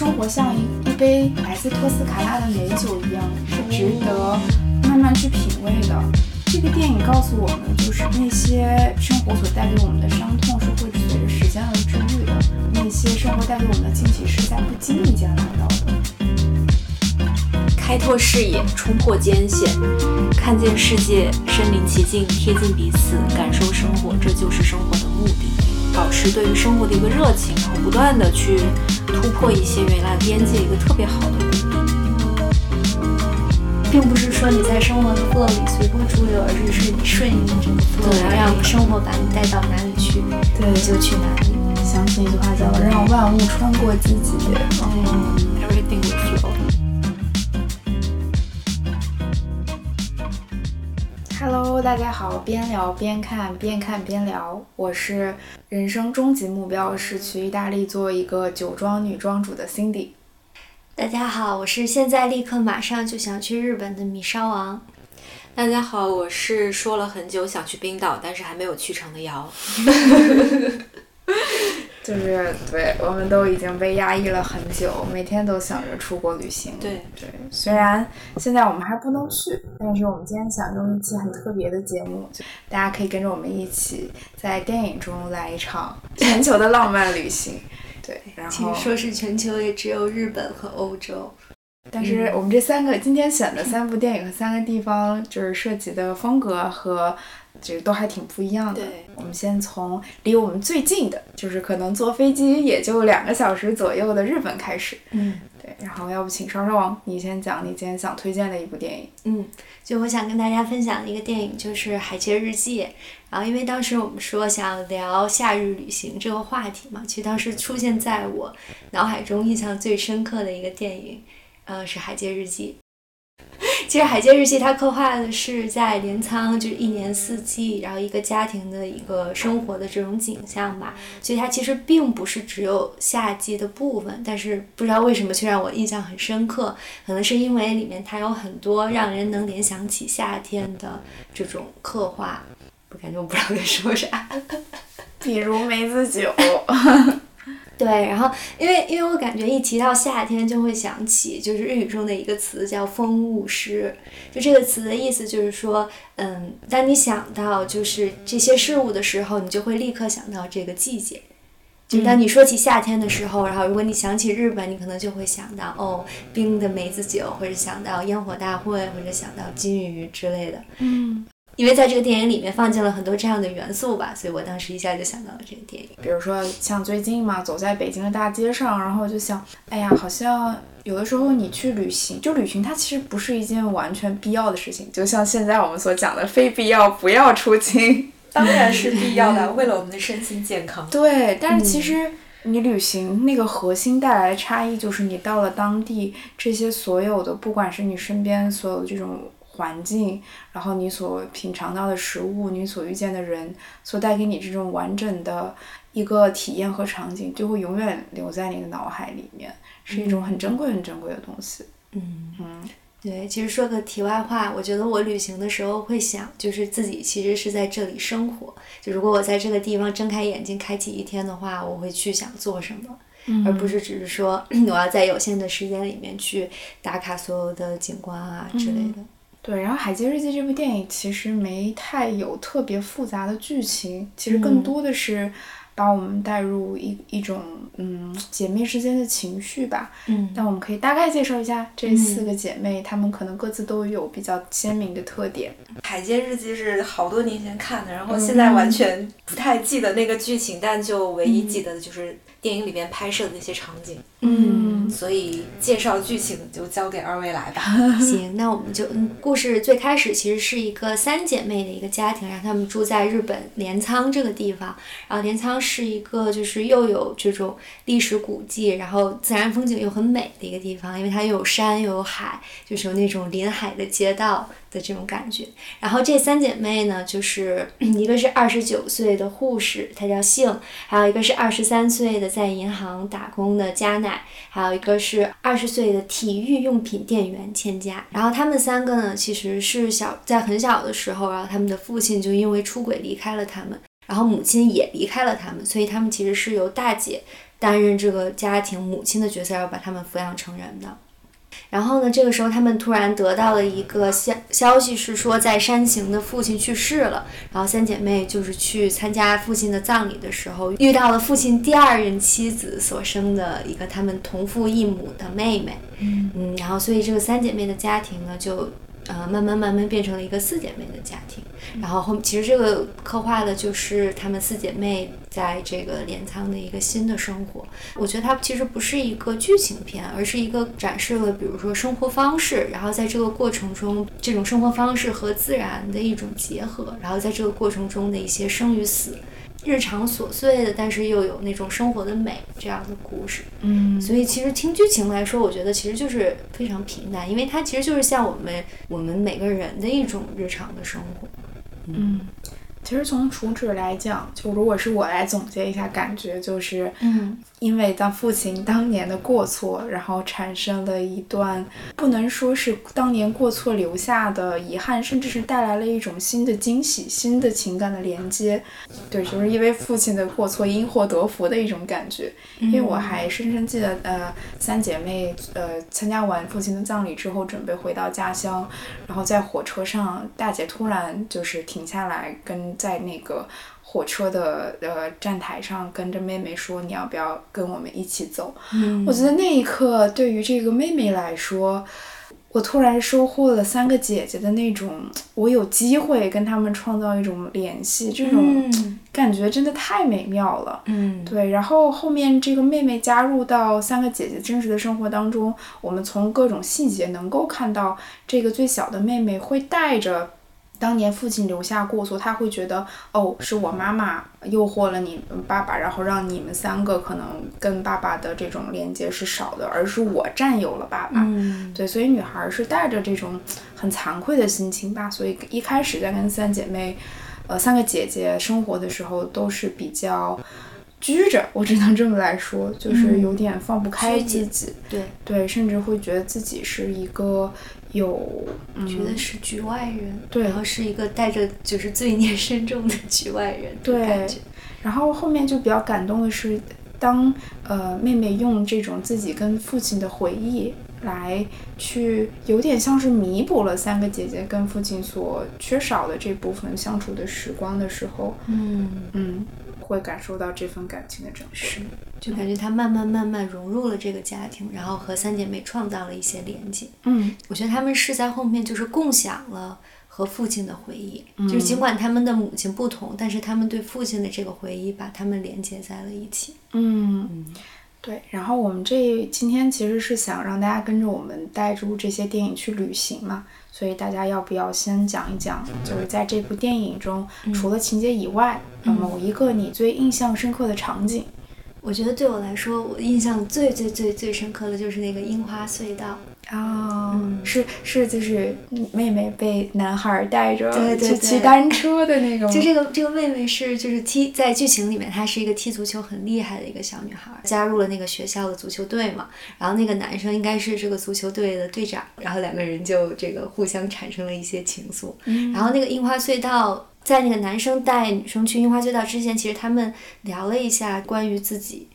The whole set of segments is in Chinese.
生活像一杯来自托斯卡纳的美酒一样，是值得慢慢去品味的。这个电影告诉我们，就是那些生活所带给我们的伤痛是会随着时间而治愈的，那些生活带给我们的惊喜是在不经意间来到的。开拓视野，冲破艰险，看见世界，身临其境，贴近彼此，感受生活，这就是生活的目的。保持对于生活的一个热情，然后不断的去突破一些原来边界，一个特别好的。并不是说你在生活的 flow 里随波逐流，而是是你顺应这个 flow，然后让生活把你带到哪里去，对，你就去哪里。想起一句话叫“让万物穿过自己”。嗯，everything will flow。Hello，大家好，边聊边看，边看边聊。我是人生终极目标是去意大利做一个酒庄女庄主的 Cindy。大家好，我是现在立刻马上就想去日本的米烧王。大家好，我是说了很久想去冰岛，但是还没有去成的瑶。就是对，我们都已经被压抑了很久，每天都想着出国旅行。对对，虽然现在我们还不能去，但是我们今天想用一期很特别的节目，就大家可以跟着我们一起在电影中来一场全球的浪漫旅行。对，然后说是全球，也只有日本和欧洲。但是我们这三个今天选的三部电影和三个地方，就是涉及的风格和其实都还挺不一样的。对，我们先从离我们最近的，就是可能坐飞机也就两个小时左右的日本开始。嗯，对，然后要不请双双王你先讲你今天想推荐的一部电影。嗯，就我想跟大家分享的一个电影就是《海街日记》。然后因为当时我们说想聊夏日旅行这个话题嘛，其实当时出现在我脑海中印象最深刻的一个电影。呃，是《海街日记》。其实《海街日记》它刻画的是在镰仓，就是一年四季，然后一个家庭的一个生活的这种景象吧。所以它其实并不是只有夏季的部分，但是不知道为什么却让我印象很深刻。可能是因为里面它有很多让人能联想起夏天的这种刻画。我感觉我不知道该说啥。比如梅子酒。对，然后因为因为我感觉一提到夏天就会想起就是日语中的一个词叫风物诗，就这个词的意思就是说，嗯，当你想到就是这些事物的时候，你就会立刻想到这个季节。就当你说起夏天的时候，然后如果你想起日本，你可能就会想到哦冰的梅子酒，或者想到烟火大会，或者想到金鱼之类的。嗯。因为在这个电影里面放进了很多这样的元素吧，所以我当时一下就想到了这个电影。比如说像最近嘛，走在北京的大街上，然后就想，哎呀，好像有的时候你去旅行，就旅行它其实不是一件完全必要的事情，就像现在我们所讲的，非必要不要出京。当然是必要的，为了我们的身心健康。对，但是其实你旅行那个核心带来的差异，就是你到了当地，这些所有的，不管是你身边所有的这种。环境，然后你所品尝到的食物，你所遇见的人，所带给你这种完整的一个体验和场景，就会永远留在你的脑海里面，是一种很珍贵、很珍贵的东西。嗯嗯，对。其实说个题外话，我觉得我旅行的时候会想，就是自己其实是在这里生活。就如果我在这个地方睁开眼睛开启一天的话，我会去想做什么，而不是只是说 我要在有限的时间里面去打卡所有的景观啊之类的。对，然后《海街日记》这部电影其实没太有特别复杂的剧情，其实更多的是把我们带入一一种嗯姐妹之间的情绪吧。嗯，但我们可以大概介绍一下这四个姐妹，她们可能各自都有比较鲜明的特点。《海街日记》是好多年前看的，然后现在完全不太记得那个剧情，但就唯一记得的就是电影里面拍摄的那些场景。嗯，所以介绍剧情就交给二位来吧。行，那我们就嗯，故事最开始其实是一个三姐妹的一个家庭，然后她们住在日本镰仓这个地方。然后镰仓是一个就是又有这种历史古迹，然后自然风景又很美的一个地方，因为它又有山又有海，就是有那种临海的街道的这种感觉。然后这三姐妹呢，就是 一个是二十九岁的护士，她叫杏；还有一个是二十三岁的在银行打工的加奈。还有一个是二十岁的体育用品店员千佳，然后他们三个呢，其实是小在很小的时候，然后他们的父亲就因为出轨离开了他们，然后母亲也离开了他们，所以他们其实是由大姐担任这个家庭母亲的角色，要把他们抚养成人的。然后呢，这个时候他们突然得到了一个消消息，是说在山行的父亲去世了。然后三姐妹就是去参加父亲的葬礼的时候，遇到了父亲第二任妻子所生的一个他们同父异母的妹妹。嗯，然后所以这个三姐妹的家庭呢，就。呃，慢慢慢慢变成了一个四姐妹的家庭，然后后其实这个刻画的就是她们四姐妹在这个镰仓的一个新的生活。我觉得它其实不是一个剧情片，而是一个展示了比如说生活方式，然后在这个过程中，这种生活方式和自然的一种结合，然后在这个过程中的一些生与死。日常琐碎的，但是又有那种生活的美这样的故事，嗯，所以其实听剧情来说，我觉得其实就是非常平淡，因为它其实就是像我们我们每个人的一种日常的生活，嗯。其实从主旨来讲，就如果是我来总结一下，感觉就是，嗯，因为当父亲当年的过错，然后产生了一段不能说是当年过错留下的遗憾，甚至是带来了一种新的惊喜、新的情感的连接。对，就是因为父亲的过错，因祸得福的一种感觉。因为我还深深记得，呃，三姐妹呃参加完父亲的葬礼之后，准备回到家乡，然后在火车上，大姐突然就是停下来跟。在那个火车的呃站台上，跟着妹妹说：“你要不要跟我们一起走？”嗯，我觉得那一刻对于这个妹妹来说，我突然收获了三个姐姐的那种，我有机会跟她们创造一种联系，这种感觉真的太美妙了。嗯，对。然后后面这个妹妹加入到三个姐姐真实的生活当中，我们从各种细节能够看到，这个最小的妹妹会带着。当年父亲留下过错，他会觉得哦，是我妈妈诱惑了你爸爸，然后让你们三个可能跟爸爸的这种连接是少的，而是我占有了爸爸。嗯，对，所以女孩是带着这种很惭愧的心情吧，所以一开始在跟三姐妹，呃，三个姐姐生活的时候都是比较拘着，我只能这么来说，就是有点放不开自己。对对，甚至会觉得自己是一个。有觉得是局外人，对，然后是一个带着就是罪孽深重的局外人，对。然后后面就比较感动的是，当呃妹妹用这种自己跟父亲的回忆来去，有点像是弥补了三个姐姐跟父亲所缺少的这部分相处的时光的时候，嗯嗯。会感受到这份感情的真实，就感觉她慢慢慢慢融入了这个家庭，然后和三姐妹创造了一些连接。嗯，我觉得他们是在后面就是共享了和父亲的回忆，就是尽管他们的母亲不同，但是他们对父亲的这个回忆把他们连接在了一起。嗯，对。然后我们这今天其实是想让大家跟着我们带入这些电影去旅行嘛。所以大家要不要先讲一讲，就是在这部电影中，除了情节以外，某一个你最印象深刻的场景？我觉得对我来说，我印象最最最最深刻的就是那个樱花隧道。哦，是是，就是妹妹被男孩带着去骑单车的那种。就这个这个妹妹是就是踢在剧情里面，她是一个踢足球很厉害的一个小女孩，加入了那个学校的足球队嘛。然后那个男生应该是这个足球队的队长，然后两个人就这个互相产生了一些情愫。然后那个樱花隧道，在那个男生带女生去樱花隧道之前，其实他们聊了一下关于自己。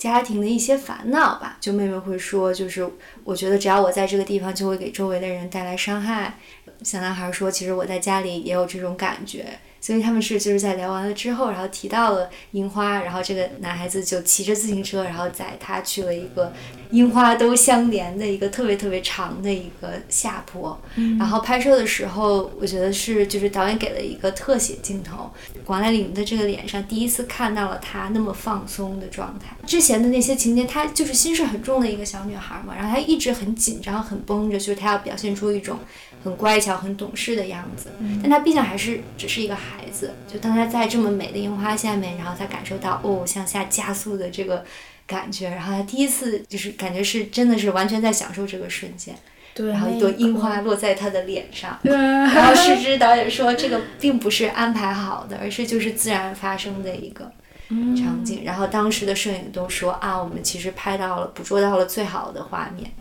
家庭的一些烦恼吧，就妹妹会说，就是我觉得只要我在这个地方，就会给周围的人带来伤害。小男孩说，其实我在家里也有这种感觉。所以他们是就是在聊完了之后，然后提到了樱花，然后这个男孩子就骑着自行车，然后载他去了一个樱花都相连的一个特别特别长的一个下坡。然后拍摄的时候，我觉得是就是导演给了一个特写镜头，广濑铃的这个脸上第一次看到了她那么放松的状态。之前的那些情节，她就是心事很重的一个小女孩嘛，然后她一直很紧张、很绷着，就是她要表现出一种。很乖巧、很懂事的样子，但他毕竟还是只是一个孩子。就当他在这么美的樱花下面，然后他感受到哦向下加速的这个感觉，然后他第一次就是感觉是真的是完全在享受这个瞬间。对，然后一朵樱花落在他的脸上，然后 失之导演说这个并不是安排好的，而是就是自然发生的一个场景。然后当时的摄影都说啊，我们其实拍到了、捕捉到了最好的画面。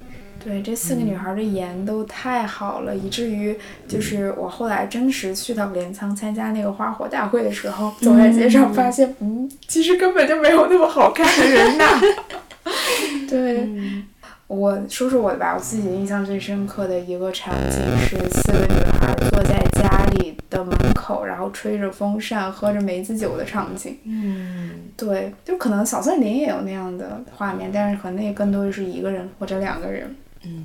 对，这四个女孩的颜都太好了，以至于就是我后来真实去到镰仓参加那个花火大会的时候，走在街上发现，嗯，其实根本就没有那么好看的人呐。对，我说说我的吧，我自己印象最深刻的一个场景是四个女孩坐在家里的门口，然后吹着风扇，喝着梅子酒的场景。嗯，对，就可能小森林也有那样的画面，但是可能那更多的是一个人或者两个人。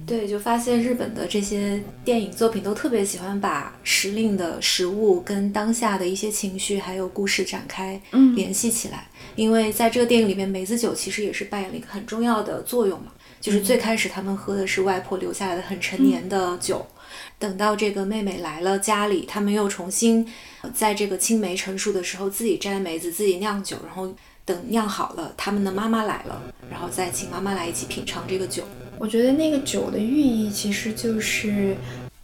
对，就发现日本的这些电影作品都特别喜欢把时令的食物跟当下的一些情绪还有故事展开联系起来。因为在这个电影里面，梅子酒其实也是扮演了一个很重要的作用嘛。就是最开始他们喝的是外婆留下来的很陈年的酒，等到这个妹妹来了家里，他们又重新在这个青梅成熟的时候自己摘梅子，自己酿酒，然后等酿好了，他们的妈妈来了，然后再请妈妈来一起品尝这个酒。我觉得那个酒的寓意其实就是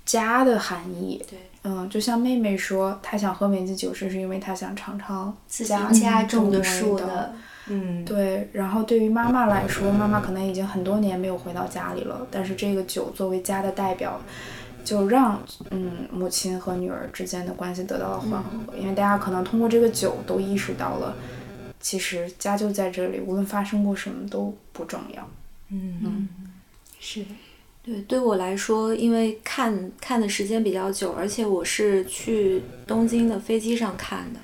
家的含义。对，嗯，就像妹妹说，她想喝梅子酒，是是因为她想尝尝自己家家种的树的，嗯，对，然后对于妈妈来说，妈妈可能已经很多年没有回到家里了，但是这个酒作为家的代表，就让嗯母亲和女儿之间的关系得到了缓和，因为大家可能通过这个酒都意识到了，其实家就在这里，无论发生过什么都不重要。嗯，是的，对，对我来说，因为看看的时间比较久，而且我是去东京的飞机上看的。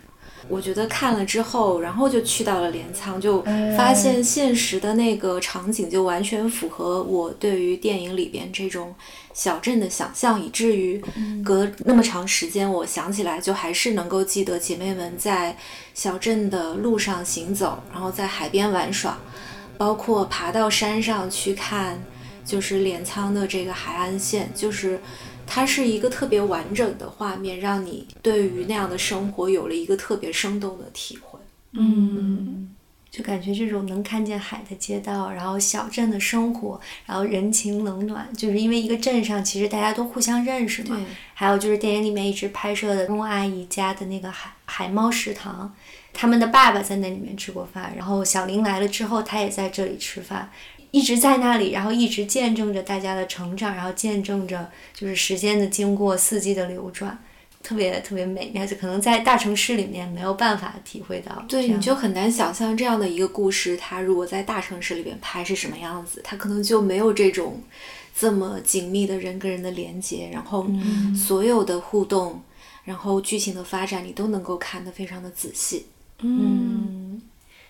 我觉得看了之后，然后就去到了镰仓，就发现现实的那个场景就完全符合我对于电影里边这种小镇的想象，以至于隔那么长时间，我想起来就还是能够记得姐妹们在小镇的路上行走，然后在海边玩耍，包括爬到山上去看。就是镰仓的这个海岸线，就是它是一个特别完整的画面，让你对于那样的生活有了一个特别生动的体会。嗯，就感觉这种能看见海的街道，然后小镇的生活，然后人情冷暖，就是因为一个镇上其实大家都互相认识嘛。还有就是电影里面一直拍摄的翁阿姨家的那个海海猫食堂，他们的爸爸在那里面吃过饭，然后小林来了之后，他也在这里吃饭。一直在那里，然后一直见证着大家的成长，然后见证着就是时间的经过、四季的流转，特别特别美。而且可能在大城市里面没有办法体会到。对，你就很难想象这样的一个故事，它如果在大城市里边拍是什么样子，它可能就没有这种这么紧密的人跟人的连接，然后所有的互动，然后剧情的发展，你都能够看得非常的仔细。嗯。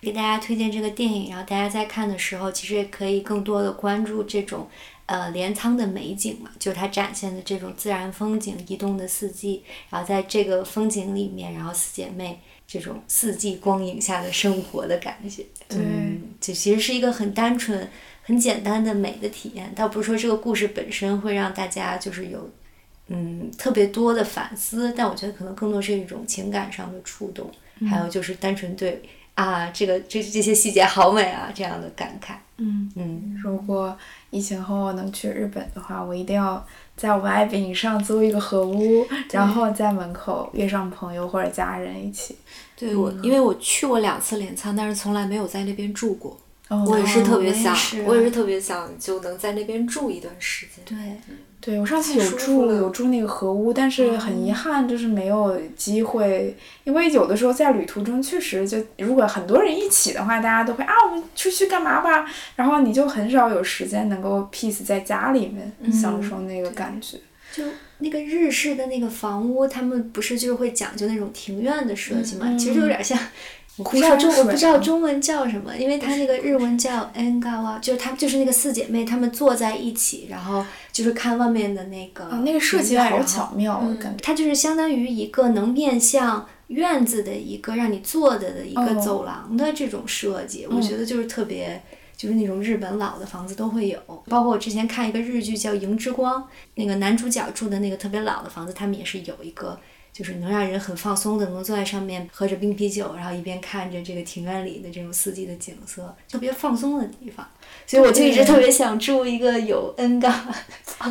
给大家推荐这个电影，然后大家在看的时候，其实也可以更多的关注这种，呃，镰仓的美景嘛，就是它展现的这种自然风景、移动的四季，然后在这个风景里面，然后四姐妹这种四季光影下的生活的感觉，嗯，这其实是一个很单纯、很简单的美的体验，倒不是说这个故事本身会让大家就是有，嗯，特别多的反思，但我觉得可能更多是一种情感上的触动，还有就是单纯对。啊，这个这这些细节好美啊，这样的感慨。嗯嗯，如果疫情后我能去日本的话，我一定要在我们爱饼上租一个和屋，然后在门口约上朋友或者家人一起。对我，因为我去过两次镰仓，但是从来没有在那边住过。我也是特别想，我也是特别想就能在那边住一段时间。对。对我上次有住有住那个河屋，但是很遗憾就是没有机会，因为有的时候在旅途中确实就如果很多人一起的话，大家都会啊我们出去干嘛吧，然后你就很少有时间能够 peace 在家里面享受那个感觉。就那个日式的那个房屋，他们不是就是会讲究那种庭院的设计嘛？其实有点像。我不知道中我不知道中文叫什么，因为它那个日文叫 engawa，就是他们就是那个四姐妹，她们坐在一起，然后就是看外面的那个。那个设计好巧妙，感觉。它就是相当于一个能面向院子的一个让你坐着的一个走廊的这种设计，我觉得就是特别，就是那种日本老的房子都会有。包括我之前看一个日剧叫《萤之光》，那个男主角住的那个特别老的房子，他们也是有一个。就是能让人很放松的，能坐在上面喝着冰啤酒，然后一边看着这个庭院里的这种四季的景色，特别放松的地方。所以我就一直特别想住一个有 N 杠。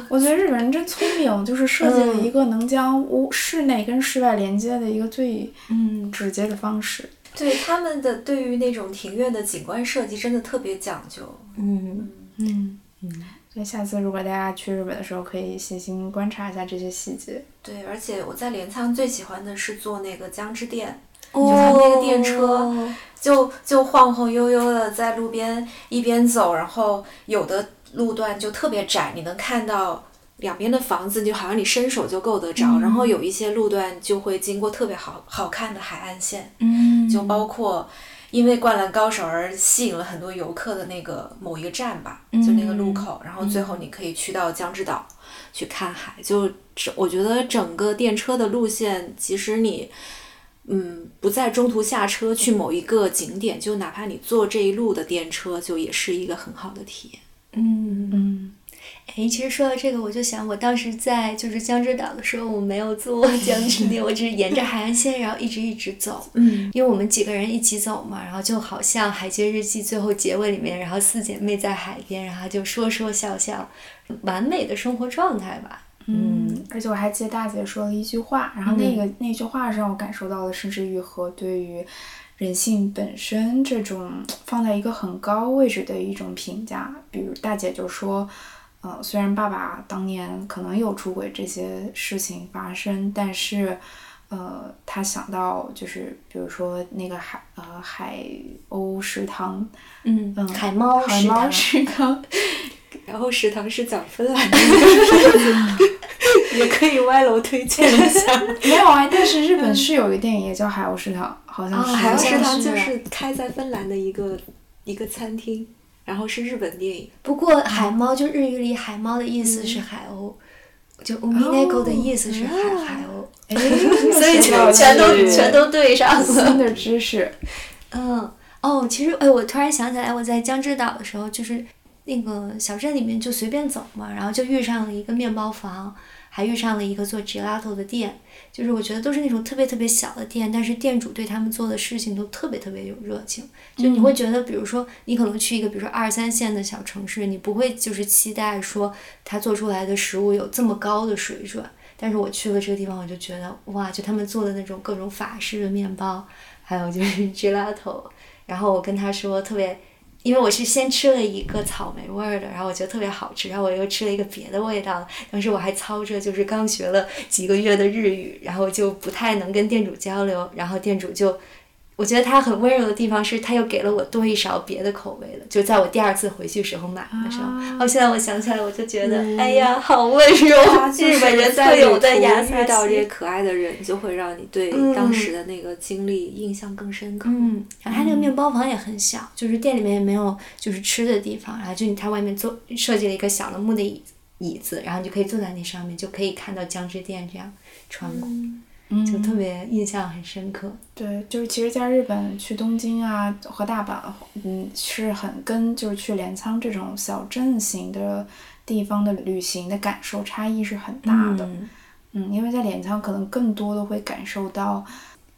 我觉得日本人真聪明，就是设计了一个能将屋室内跟室外连接的一个最嗯直接的方式。对他们的对于那种庭院的景观设计真的特别讲究。嗯嗯嗯。所以下次如果大家去日本的时候，可以细心观察一下这些细节。对，而且我在镰仓最喜欢的是坐那个江之电，就它那个电车，就就晃晃悠悠的在路边一边走，然后有的路段就特别窄，你能看到两边的房子，就好像你伸手就够得着。然后有一些路段就会经过特别好好看的海岸线，嗯，就包括因为《灌篮高手》而吸引了很多游客的那个某一个站吧，就那个路口，然后最后你可以去到江之岛去看海。就这，我觉得整个电车的路线，即使你嗯不在中途下车去某一个景点，就哪怕你坐这一路的电车，就也是一个很好的体验。嗯。嗯，哎，其实说到这个，我就想，我当时在就是江之岛的时候，我没有坐江之电，我只是沿着海岸线，然后一直一直走。嗯，因为我们几个人一起走嘛，然后就好像《海街日记》最后结尾里面，然后四姐妹在海边，然后就说说笑笑，完美的生活状态吧。嗯，而且我还记得大姐说了一句话，然后那个、那句话让我感受到了甚至愈合对于人性本身这种放在一个很高位置的一种评价。比如大姐就说，呃，虽然爸爸当年可能有出轨这些事情发生，但是。呃，他想到就是，比如说那个海呃海鸥食堂，嗯嗯海猫海猫食堂食堂，然后食堂是讲芬兰的，也可以歪楼推荐一下。没有啊，但是日本是有一个电影也叫《海鸥食堂》，好像啊是。海鸥食堂就是是开在芬兰的一个一个餐厅，然后是日本电影。不过海猫就日语里海猫的意思是海鸥，就 umineko 的意思是海海鸥，哎，所以就全都全都对上了。新的知识。嗯，哦，其实哎，我突然想起来，我在江之岛的时候，就是那个小镇里面就随便走嘛，然后就遇上了一个面包房，还遇上了一个做 gelato 的店，就是我觉得都是那种特别特别小的店，但是店主对他们做的事情都特别特别有热情，就你会觉得，比如说你可能去一个比如说二三线的小城市，你不会就是期待说他做出来的食物有这么高的水准。但是我去了这个地方，我就觉得哇，就他们做的那种各种法式的面包，还有就是 gelato，然后我跟他说特别，因为我是先吃了一个草莓味儿的，然后我觉得特别好吃，然后我又吃了一个别的味道，当时我还操着就是刚学了几个月的日语，然后就不太能跟店主交流，然后店主就。我觉得他很温柔的地方是，他又给了我多一勺别的口味的，就在我第二次回去时候买的时候。啊哦，现在我想起来，我就觉得，哎呀，好温柔，日本人在特有的旅途雅萨遇到这些。可爱的人，就会让你对嗯当时的那个经历印象更深刻。嗯，然后它那个面包房也很小，就是店里面也没有就是吃的地方，然后就你它外面坐设计了一个小的木的椅子椅子，然后你就可以坐在那上面，就可以看到江之电这样穿过，就特别印象很深刻。对，就是其实，在日本去东京啊和大阪，嗯，是很跟就是去镰仓这种小镇型的地方的旅行的感受差异是很大的。嗯嗯，因为在镰仓可能更多的会感受到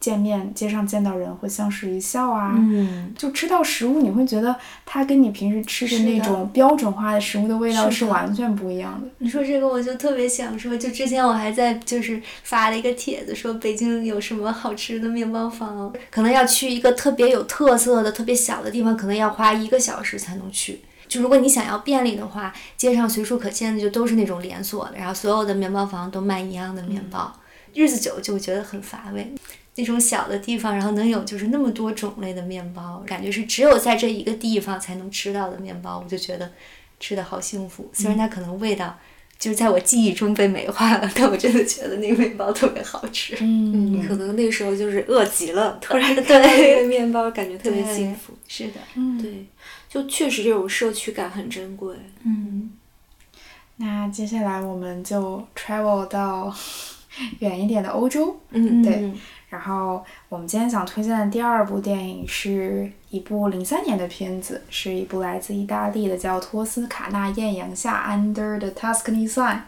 见面街上见到人会相视一笑啊。嗯，就吃到食物，你会觉得它跟你平时吃的那种标准化的食物的味道是完全不一样的。你说这个我就特别想说，就之前我还在就是发了一个帖子说北京有什么好吃的面包房，可能要去一个特别有特色的、特别小的地方，可能要花一个小时才能去。就如果你想要便利的话，街上随处可见的就都是那种连锁的，然后所有的面包房都卖一样的面包，日子久就会觉得很乏味。那种小的地方，然后能有就是那么多种类的面包，感觉是只有在这一个地方才能吃到的面包，我就觉得吃的好幸福。虽然它可能味道就是在我记忆中被美化了，但我真的觉得那个面包特别好吃。嗯可能那时候就是饿极了，突然对看到那个面包，感觉特别幸福。是的，嗯，对，就确实这种社区感很珍贵。嗯那接下来我们就 travel 到 远一点的欧洲。嗯对然后我们今天想推荐的第二部电影是一部零三年的片子，是一部来自意大利的叫《托斯卡纳艳阳下》（Under the Tuscany Sun）。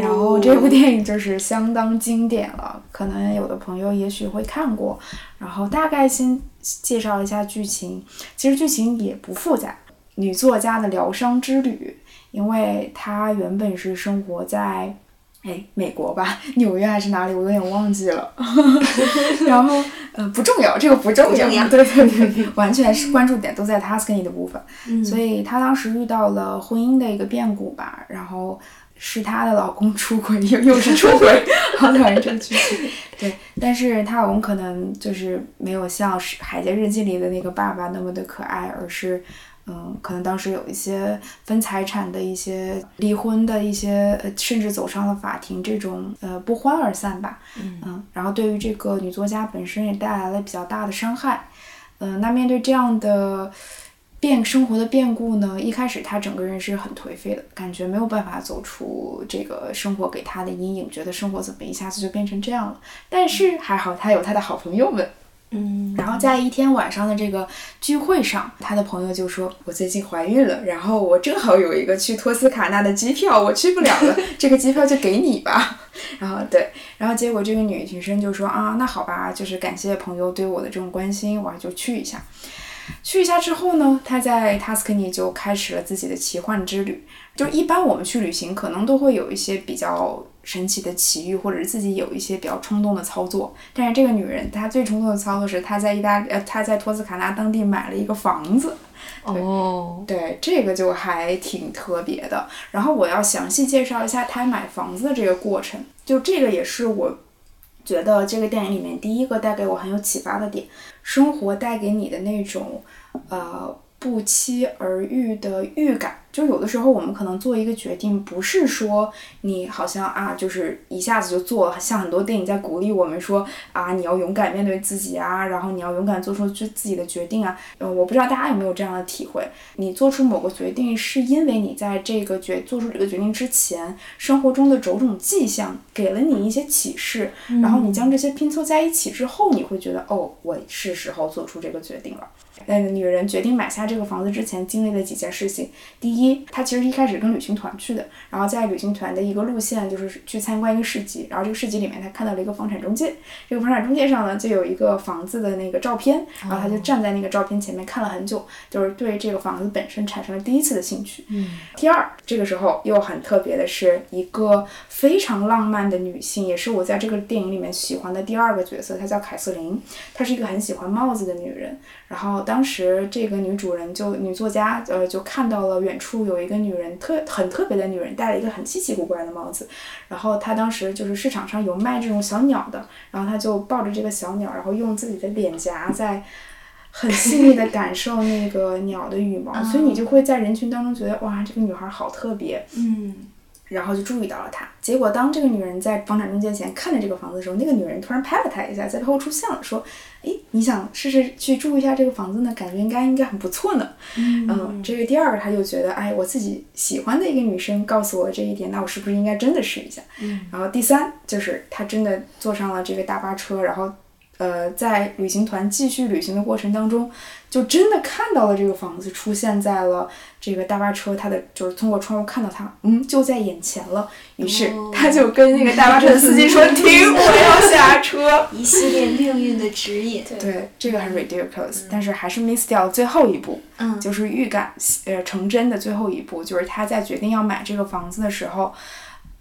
然后这部电影就是相当经典了，可能有的朋友也许会看过。然后大概先介绍一下剧情，其实剧情也不复杂，女作家的疗伤之旅，因为她原本是生活在哎，美国吧，纽约还是哪里，我有点忘记了。然后，呃，不重要，这个不重要对对对，完全是关注点都在 Tuscany 的部分。嗯所以她当时遇到了婚姻的一个变故吧，然后是她的老公出轨，又又是出轨，好讨厌这个剧情。对，但是她老公可能就是没有像是《海贼日记》里的那个爸爸那么的可爱，而是。嗯，可能当时有一些分财产的一些离婚的一些，呃，甚至走上了法庭这种呃不欢而散吧。嗯然后对于这个女作家本身也带来了比较大的伤害。嗯，那面对这样的变生活的变故呢，一开始她整个人是很颓废的，感觉没有办法走出这个生活给她的阴影，觉得生活怎么一下子就变成这样了。但是还好，她有她的好朋友们。嗯，然后在一天晚上的这个聚会上，她的朋友就说：“我最近怀孕了，然后我正好有一个去托斯卡纳的机票，我去不了了，这个机票就给你吧。”然后对，然后结果这个女女生就说：“啊，那好吧，就是感谢朋友对我的这种关心，我就去一下。”去一下之后呢，她在塔斯克尼就开始了自己的奇幻之旅。就一般我们去旅行，可能都会有一些比较神奇的奇遇，或者是自己有一些比较冲动的操作。但是这个女人，她最冲动的操作是她在意大利，呃，她在托斯卡纳当地买了一个房子。哦，对，这个就还挺特别的。然后我要详细介绍一下她买房子的这个过程。就这个也是我觉得这个电影里面第一个带给我很有启发的点，生活带给你的那种，呃。不期而遇的预感，就有的时候我们可能做一个决定，不是说你好像啊，就是一下子就做了，像很多电影在鼓励我们说啊，你要勇敢面对自己啊，然后你要勇敢做出自自己的决定啊。嗯，我不知道大家有没有这样的体会，你做出某个决定，是因为你在这个决做出这个决定之前，生活中的种种迹象给了你一些启示，然后你将这些拼凑在一起之后，你会觉得哦，我是时候做出这个决定了。那个女人决定买下这个房子之前，经历了几件事情。第一，她其实一开始跟旅行团去的，然后在旅行团的一个路线就是去参观一个市集，然后这个市集里面他看到了一个房产中介，这个房产中介上呢就有一个房子的那个照片，然后他就站在那个照片前面看了很久，就是对这个房子本身产生了第一次的兴趣。嗯，第二，这个时候又很特别的是一个非常浪漫的女性，也是我在这个电影里面喜欢的第二个角色，她叫凯瑟琳，她是一个很喜欢帽子的女人。然后当时这个女主人就女作家呃就看到了远处有一个女人特很特别的女人戴了一个很稀奇古怪的帽子，然后她当时就是市场上有卖这种小鸟的，然后她就抱着这个小鸟，然后用自己的脸颊在很细腻的感受那个鸟的羽毛，所以你就会在人群当中觉得哇这个女孩好特别，嗯，然后就注意到了她。结果当这个女人在房产中介前看着这个房子的时候，那个女人突然拍了她一下，在背后出现了，说：“哎，你想试试去住一下这个房子呢？感觉应该应该很不错呢。”嗯，这个第二个他就觉得，哎，我自己喜欢的一个女生告诉我这一点，那我是不是应该真的试一下？嗯，然后第三就是他真的坐上了这个大巴车，然后。呃，在旅行团继续旅行的过程当中，就真的看到了这个房子出现在了这个大巴车，他的就是通过窗户看到它，嗯，就在眼前了。于是哦他就跟那个大巴车的司机说：“停，我要下车。一系列命运的指引。”对，这个很 ridiculous，但是还是 miss 掉了最后一步，嗯，就是预感呃成真的最后一步，就是他在决定要买这个房子的时候。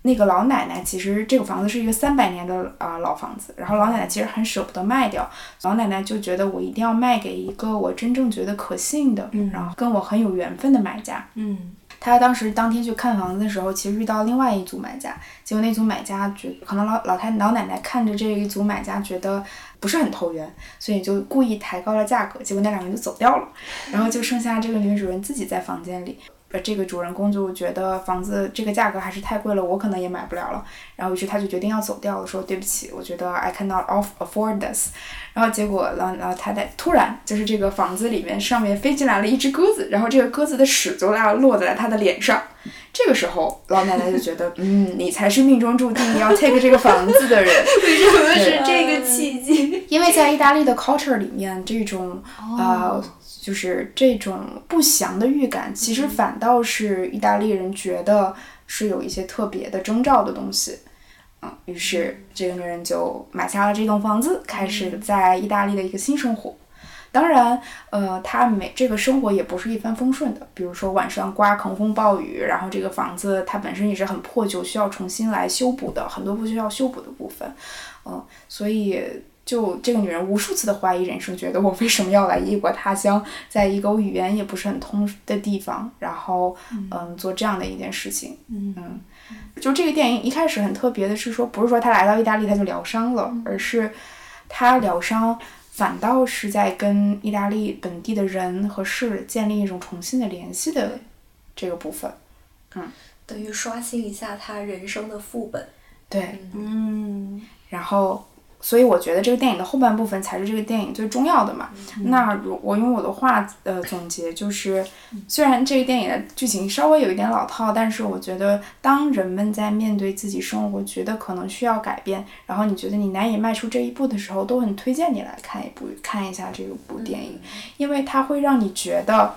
那个老奶奶其实这个房子是一个三百年的啊、呃老房子，然后老奶奶其实很舍不得卖掉，老奶奶就觉得我一定要卖给一个我真正觉得可信的，嗯然后跟我很有缘分的买家。嗯她当时当天去看房子的时候，其实遇到另外一组买家，结果那组买家觉可能老老太老奶奶看着这一组买家觉得不是很投缘，所以就故意抬高了价格，结果那两个人就走掉了，然后就剩下这个女主人自己在房间里。呃，这个主人公就觉得房子这个价格还是太贵了，我可能也买不了了。然后于是他就决定要走掉了，说对不起，我觉得 I cannot off afford this。然后结果老老太太突然就是这个房子里面上面飞进来了一只鸽子，然后这个鸽子的屎就落落在了他的脸上。这个时候老奶奶就觉得，嗯，你才是命中注定要 take 这个房子的人。为什么是这个契机？因为在意大利的 culture 里面，这种呃，就是这种不祥的预感，其实反倒是意大利人觉得是有一些特别的征兆的东西。嗯，于是这个女人就买下了这栋房子，开始在意大利的一个新生活。当然，呃，她每这个生活也不是一帆风顺的。比如说晚上刮狂风暴雨，然后这个房子它本身也是很破旧，需要重新来修补的，很多不需要修补的部分。嗯，所以就这个女人无数次的怀疑人生，觉得我为什么要来异国他乡，在一个我语言也不是很通的地方，然后嗯做这样的一件事情。嗯嗯，就这个电影一开始很特别的是说，不是说他来到意大利他就疗伤了，而是他疗伤。反倒是在跟意大利本地的人和事建立一种重新的联系的这个部分，嗯，等于刷新一下他人生的副本。对，嗯，然后。所以我觉得这个电影的后半部分才是这个电影最重要的嘛。那如我用我的话呃总结就是，虽然这个电影的剧情稍微有一点老套，但是我觉得当人们在面对自己生活觉得可能需要改变，然后你觉得你难以迈出这一步的时候，都很推荐你来看一部看一下这个部电影，因为它会让你觉得，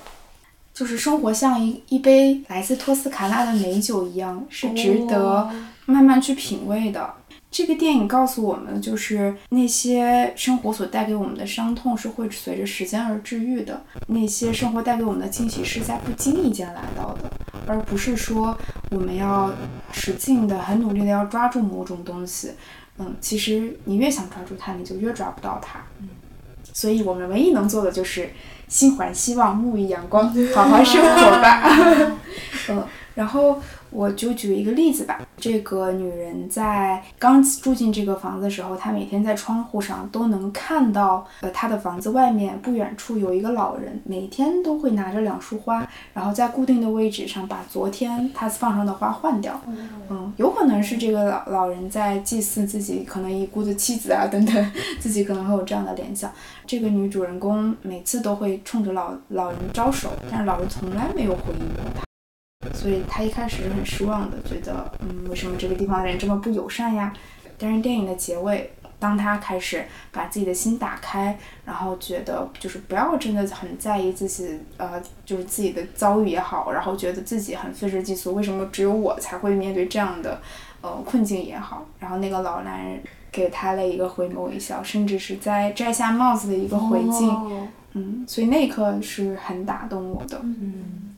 就是生活像一一杯来自托斯卡纳的美酒一样，是值得慢慢去品味的。这个电影告诉我们，就是那些生活所带给我们的伤痛是会随着时间而治愈的，那些生活带给我们的惊喜是在不经意间来到的，而不是说我们要使劲的、很努力的要抓住某种东西。嗯，其实你越想抓住它，你就越抓不到它。嗯，所以我们唯一能做的就是心怀希望、沐浴阳光，好好生活吧。嗯，然后。我就举一个例子吧，这个女人在刚住进这个房子的时候，她每天在窗户上都能看到，呃，她的房子外面不远处有一个老人，每天都会拿着两束花，然后在固定的位置上把昨天她放上的花换掉。嗯，有可能是这个老老人在祭祀自己可能已故的妻子啊，等等，自己可能会有这样的联想。这个女主人公每次都会冲着老老人招手，但是老人从来没有回应过她。所以他一开始是很失望的，觉得嗯，为什么这个地方的人这么不友善呀？但是电影的结尾，当他开始把自己的心打开，然后觉得就是不要真的很在意自己，呃，就是自己的遭遇也好，然后觉得自己很愤世嫉俗，为什么只有我才会面对这样的呃困境也好，然后那个老男人给他了一个回眸一笑，甚至是在摘下帽子的一个回敬，嗯，所以那一刻是很打动我的，嗯。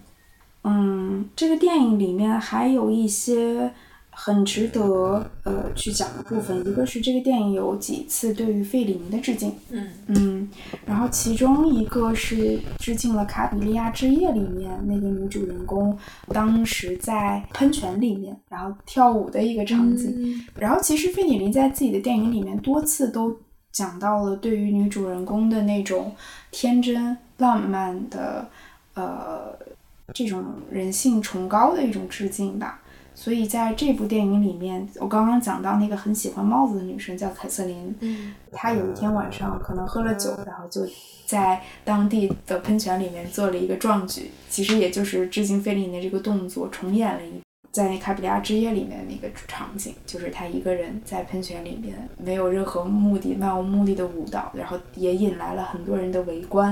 嗯，这个电影里面还有一些很值得呃去讲的部分。一个是这个电影有几次对于费里尼的致敬，嗯嗯，然后其中一个是致敬了《卡比利亚之夜》里面那个女主人公当时在喷泉里面然后跳舞的一个场景。然后其实费里尼在自己的电影里面多次都讲到了对于女主人公的那种天真浪漫的呃。这种人性崇高的一种致敬吧，所以在这部电影里面，我刚刚讲到那个很喜欢帽子的女生叫凯瑟琳，嗯，她有一天晚上可能喝了酒，然后就在当地的喷泉里面做了一个壮举，其实也就是致敬费里尼的这个动作，重演了一在《卡比利亚之夜》里面的那个场景，就是她一个人在喷泉里面没有任何目的、漫无目的的舞蹈，然后也引来了很多人的围观，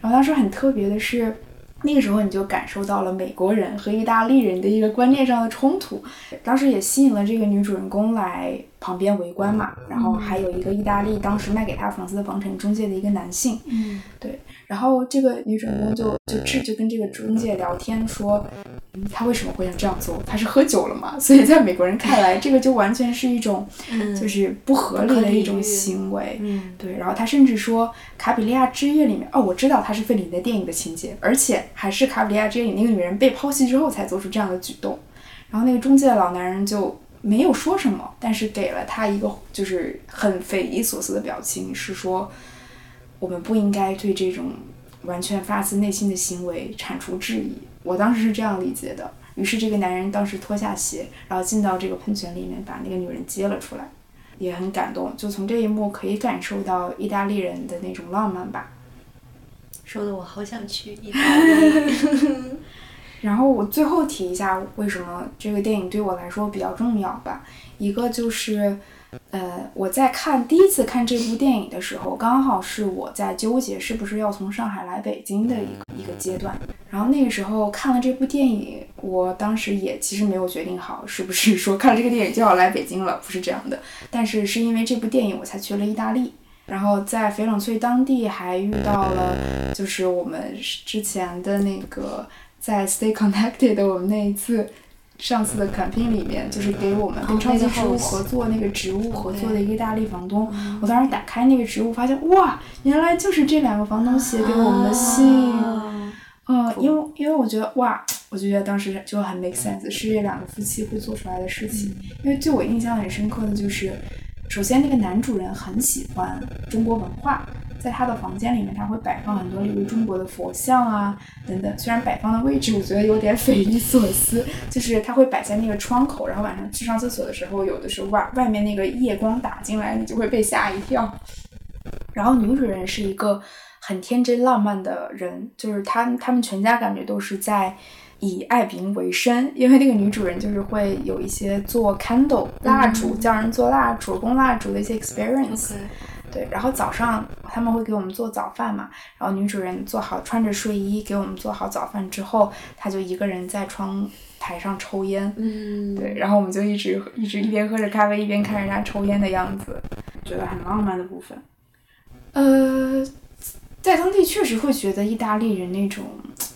然后当时很特别的是。那个时候你就感受到了美国人和意大利人的一个观念上的冲突，当时也吸引了这个女主人公来旁边围观嘛，然后还有一个意大利当时卖给他房子的房产中介的一个男性，嗯，对。然后这个女主人公就就这就跟这个中介聊天说，嗯，他为什么会想这样做？他是喝酒了嘛？所以在美国人看来，这个就完全是一种，就是不合理的一种行为。嗯，对。然后他甚至说，《卡比利亚之夜》里面，哦，我知道他是费里尼的电影的情节，而且还是《卡比利亚之夜》里那个女人被抛弃之后才做出这样的举动。然后那个中介的老男人就没有说什么，但是给了他一个就是很匪夷所思的表情，是说。我们不应该对这种完全发自内心的行为铲除质疑。我当时是这样理解的。于是这个男人当时脱下鞋，然后进到这个喷泉里面，把那个女人接了出来，也很感动。就从这一幕可以感受到意大利人的那种浪漫吧。说的我好想去意大利。然后我最后提一下，为什么这个电影对我来说比较重要吧？一个就是。呃，我在看第一次看这部电影的时候，刚好是我在纠结是不是要从上海来北京的一个一个阶段。然后那个时候看了这部电影，我当时也其实没有决定好是不是说看了这个电影就要来北京了，不是这样的。但是是因为这部电影我才去了意大利。然后在翡冷翠当地还遇到了，就是我们之前的那个在 Stay Connected 的我们那一次。上次的 campaign 里面，就是给我们跟超级植物合作那个植物合作的一个意大利房东，我当时打开那个植物，发现哇，原来就是这两个房东写给我们的信。嗯，因为因为我觉得哇，我就觉得当时就很 make sense，是这两个夫妻会做出来的事情。因为对我印象很深刻的就是，首先那个男主人很喜欢中国文化。在他的房间里面，他会摆放很多，例如中国的佛像啊等等。虽然摆放的位置我觉得有点匪夷所思，就是他会摆在那个窗口，然后晚上去上厕所的时候，有的时候外外面那个夜光打进来，你就会被吓一跳。然后女主人是一个很天真浪漫的人，就是他他们全家感觉都是在以爱饼为生，因为那个女主人就是会有一些做 candle 蜡烛，教人做蜡烛、供蜡烛的一些 experience。对，然后早上他们会给我们做早饭嘛，然后女主人做好穿着睡衣给我们做好早饭之后，她就一个人在窗台上抽烟，嗯，对，然后我们就一直一直一边喝着咖啡一边看人家抽烟的样子，觉得很浪漫的部分。呃，在当地确实会觉得意大利人那种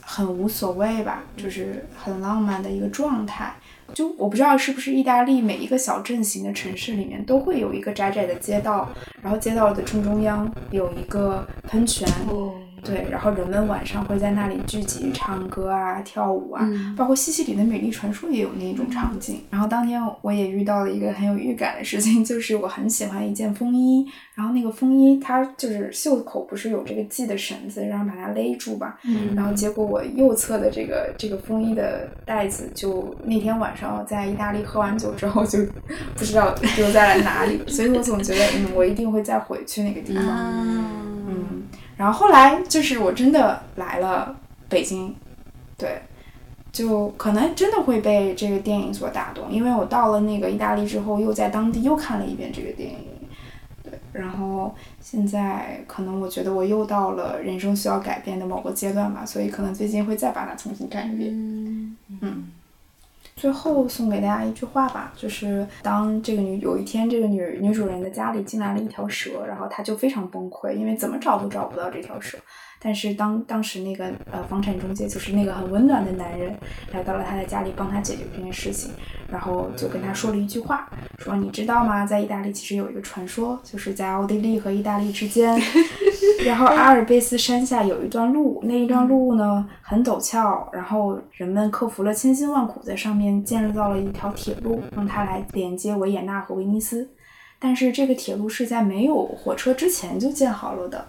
很无所谓吧，就是很浪漫的一个状态。就我不知道是不是意大利每一个小镇型的城市里面都会有一个窄窄的街道，然后街道的正中央有一个喷泉。对，然后人们晚上会在那里聚集唱歌啊、跳舞啊，包括西西里的美丽传说也有那种场景。然后当天我也遇到了一个很有预感的事情，就是我很喜欢一件风衣，然后那个风衣它就是袖口不是有这个系的绳子，然后把它勒住吧。然后结果我右侧的这个这个风衣的带子就那天晚上在意大利喝完酒之后就不知道丢在了哪里，所以我总觉得嗯，我一定会再回去那个地方。然后后来就是我真的来了北京，对，就可能真的会被这个电影所打动，因为我到了那个意大利之后，又在当地又看了一遍这个电影，对，然后现在可能我觉得我又到了人生需要改变的某个阶段吧，所以可能最近会再把它重新看一遍，嗯。最后送给大家一句话吧，就是当这个女有一天这个女女主人的家里进来了一条蛇，然后她就非常崩溃，因为怎么找都找不到这条蛇。但是当当时那个呃房产中介就是那个很温暖的男人来到了她的家里帮她解决这件事情，然后就跟她说了一句话，说你知道吗？在意大利其实有一个传说，就是在奥地利和意大利之间，然后阿尔卑斯山下有一段路，那一段路呢很陡峭，然后人们克服了千辛万苦，在上面建造了一条铁路，用它来连接维也纳和威尼斯。但是这个铁路是在没有火车之前就建好了的。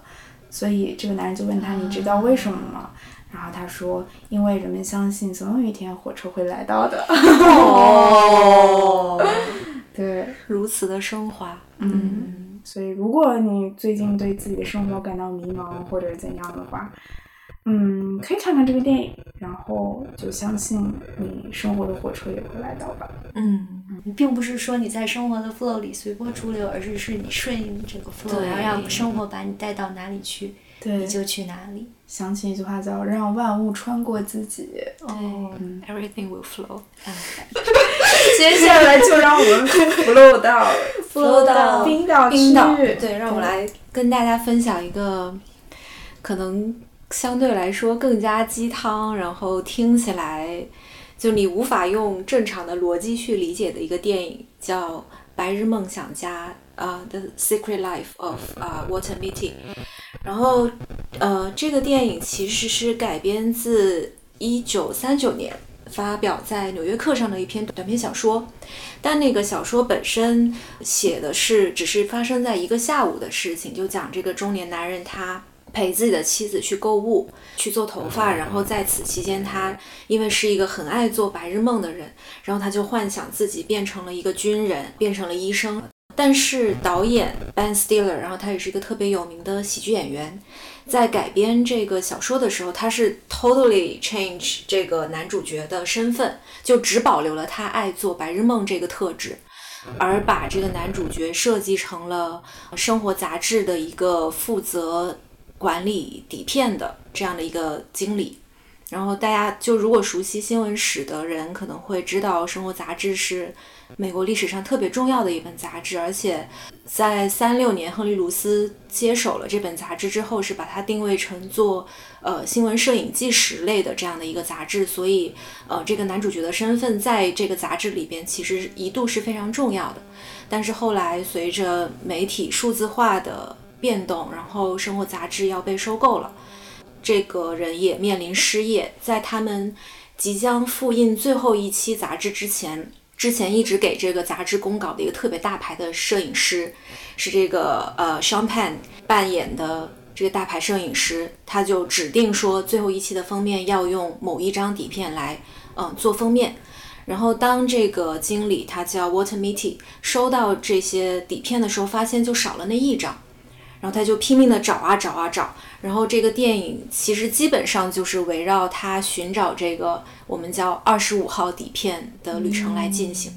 所以这个男人就问他：“你知道为什么吗？”然后他说：“因为人们相信总有一天火车会来到的。”哦，对，如此的升华。嗯，所以如果你最近对自己的生活感到迷茫或者怎样的话，嗯，可以看看这个电影，然后就相信你生活的火车也会来到吧。嗯，并不是说你在生活的 flow 里随波逐流，而是是你顺应这个 flow，然后让生活把你带到哪里去，你就去哪里。想起一句话叫“让万物穿过自己”。哦，everything will flow。接下来就让我们 flow 到 flow 到冰岛冰岛。对，让我来跟大家分享一个可能。相对来说更加鸡汤，然后听起来就你无法用正常的逻辑去理解的一个电影，叫《白日梦想家》啊，《The Secret Life of 啊 Walter Mitty》。然后呃，这个电影其实是改编自一九三九年发表在《纽约客》上的一篇短篇小说，但那个小说本身写的是只是发生在一个下午的事情，就讲这个中年男人他。陪自己的妻子去购物，去做头发，然后在此期间，他因为是一个很爱做白日梦的人，然后他就幻想自己变成了一个军人，变成了医生。但是导演 Ben Stiller，然后他也是一个特别有名的喜剧演员，在改编这个小说的时候，他是 totally change 这个男主角的身份，就只保留了他爱做白日梦这个特质，而把这个男主角设计成了生活杂志的一个负责。管理底片的这样的一个经理，然后大家就如果熟悉新闻史的人，可能会知道《生活》杂志是美国历史上特别重要的一本杂志，而且在三六年亨利·卢斯接手了这本杂志之后，是把它定位成做呃新闻摄影纪实类的这样的一个杂志，所以呃这个男主角的身份在这个杂志里边其实一度是非常重要的。但是后来随着媒体数字化的变动，然后《生活》杂志要被收购了。这个人也面临失业，在他们即将复印最后一期杂志之前，之前一直给这个杂志公稿的一个特别大牌的摄影师，是这个呃 Sean Penn 扮演的这个大牌摄影师，他就指定说最后一期的封面要用某一张底片来嗯做封面，然后当这个经理他叫 Water Mitty 收到这些底片的时候，发现就少了那一张。然后他就拼命的找啊找啊找，然后这个电影其实基本上就是围绕他寻找这个我们叫二十五号底片的旅程来进行。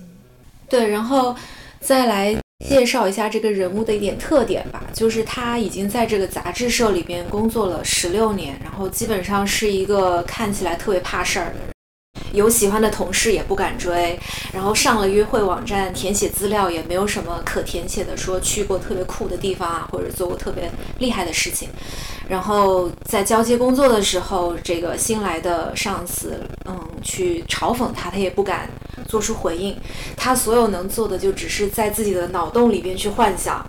对，然后再来介绍一下这个人物的一点特点吧，就是他已经在这个杂志社里边工作了十六年，然后基本上是一个看起来特别怕事儿的人。有喜欢的同事也不敢追，然后上了约会网站填写资料也没有什么可填写的，说去过特别酷的地方啊，或者做过特别厉害的事情。然后在交接工作的时候，这个新来的上司，嗯，去嘲讽他，他也不敢做出回应。他所有能做的就只是在自己的脑洞里边去幻想。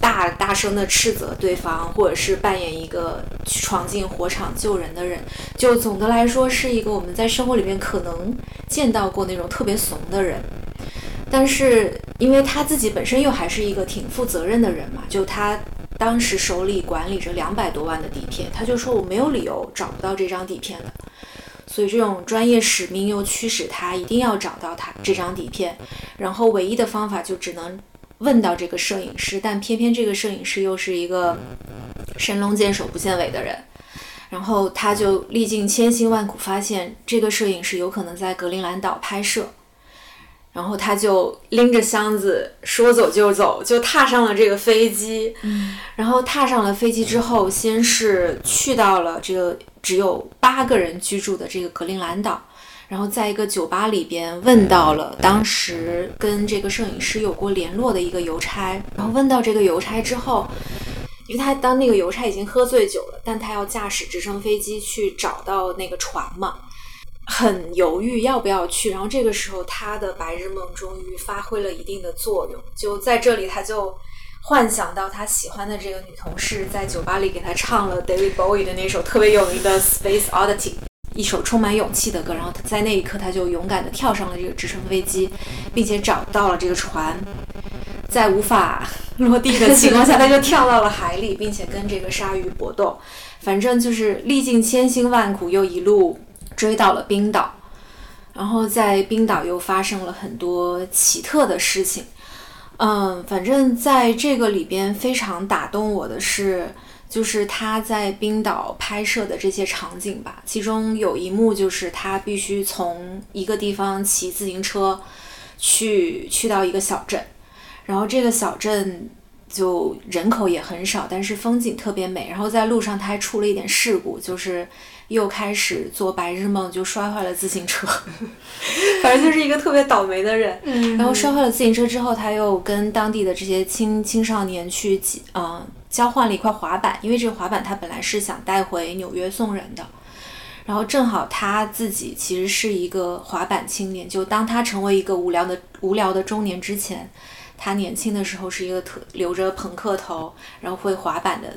大大声的斥责对方，或者是扮演一个闯进火场救人的人，就总的来说是一个我们在生活里面可能见到过那种特别怂的人。但是因为他自己本身又还是一个挺负责任的人嘛，就他当时手里管理着两百多万的底片，他就说我没有理由找不到这张底片的。所以这种专业使命又驱使他一定要找到他这张底片，然后唯一的方法就只能。问到这个摄影师，但偏偏这个摄影师又是一个神龙见首不见尾的人，然后他就历尽千辛万苦，发现这个摄影师有可能在格陵兰岛拍摄，然后他就拎着箱子说走就走，就踏上了这个飞机。然后踏上了飞机之后，先是去到了这个只有八个人居住的这个格陵兰岛。然后在一个酒吧里边问到了当时跟这个摄影师有过联络的一个邮差，然后问到这个邮差之后，因为他当那个邮差已经喝醉酒了，但他要驾驶直升飞机去找到那个船嘛，很犹豫要不要去。然后这个时候他的白日梦终于发挥了一定的作用，就在这里他就幻想到他喜欢的这个女同事在酒吧里给他唱了 David Bowie 的那首特别有名的 Space Oddity。一首充满勇气的歌，然后他在那一刻他就勇敢地跳上了这个直升飞机，并且找到了这个船，在无法落地的情况下，他就跳到了海里，并且跟这个鲨鱼搏斗。反正就是历尽千辛万苦，又一路追到了冰岛，然后在冰岛又发生了很多奇特的事情。嗯，反正在这个里边非常打动我的是。就是他在冰岛拍摄的这些场景吧，其中有一幕就是他必须从一个地方骑自行车去去到一个小镇，然后这个小镇就人口也很少，但是风景特别美。然后在路上他还出了一点事故，就是又开始做白日梦，就摔坏了自行车。反正就是一个特别倒霉的人。然后摔坏了自行车之后，他又跟当地的这些青青少年去嗯。交换了一块滑板，因为这个滑板他本来是想带回纽约送人的，然后正好他自己其实是一个滑板青年，就当他成为一个无聊的无聊的中年之前，他年轻的时候是一个特留着朋克头，然后会滑板的。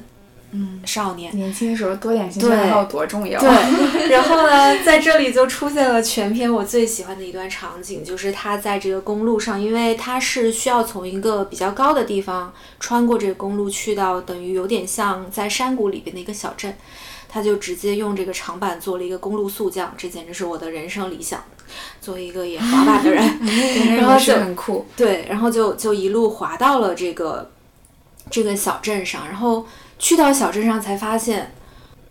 嗯，少年年轻的时候多点兴趣爱好多重要。对，然后呢，在这里就出现了全篇我最喜欢的一段场景，就是他在这个公路上，因为他是需要从一个比较高的地方穿过这个公路去到等于有点像在山谷里边的一个小镇，他就直接用这个长板做了一个公路速降，这简直是我的人生理想。作为一个也滑板的人，然后就很酷。对，然后就就一路滑到了这个这个小镇上，然后。去到小镇上才发现，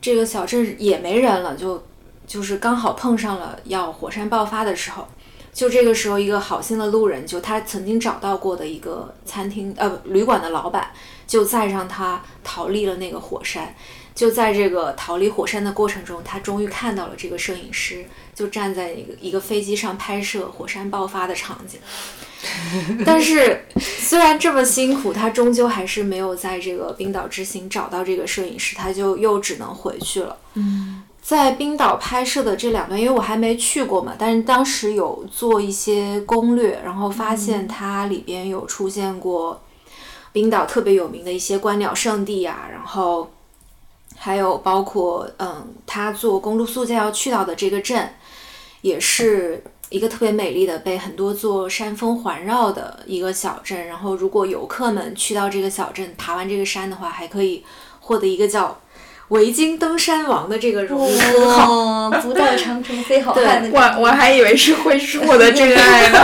这个小镇也没人了，就就是刚好碰上了要火山爆发的时候。就这个时候，一个好心的路人，就他曾经找到过的一个餐厅呃旅馆的老板，就载上他逃离了那个火山。就在这个逃离火山的过程中，他终于看到了这个摄影师，就站在一个一个飞机上拍摄火山爆发的场景。但是虽然这么辛苦，他终究还是没有在这个冰岛之行找到这个摄影师，他就又只能回去了。嗯在冰岛拍摄的这两段，因为我还没去过嘛，但是当时有做一些攻略，然后发现它里边有出现过冰岛特别有名的一些观鸟圣地啊，然后还有包括嗯，他坐公路速架要去到的这个镇，也是一个特别美丽的被很多座山峰环绕的一个小镇。然后如果游客们去到这个小镇爬完这个山的话，还可以获得一个叫。维京登山王的这个荣誉称号，哦，不到长城非好汉的我。我还以为是会是我的真爱呢。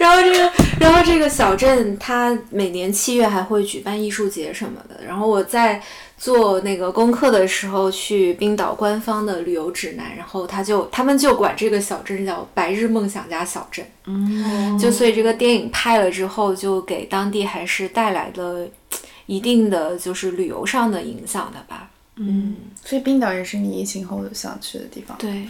然后这个，然后这个小镇，它每年七月还会举办艺术节什么的。然后我在做那个功课的时候，去冰岛官方的旅游指南，然后他就他们就管这个小镇叫“白日梦想家小镇”。嗯，就所以这个电影拍了之后，就给当地还是带来了一定的就是旅游上的影响的吧。嗯，所以冰岛也是你疫情后想去的地方。对，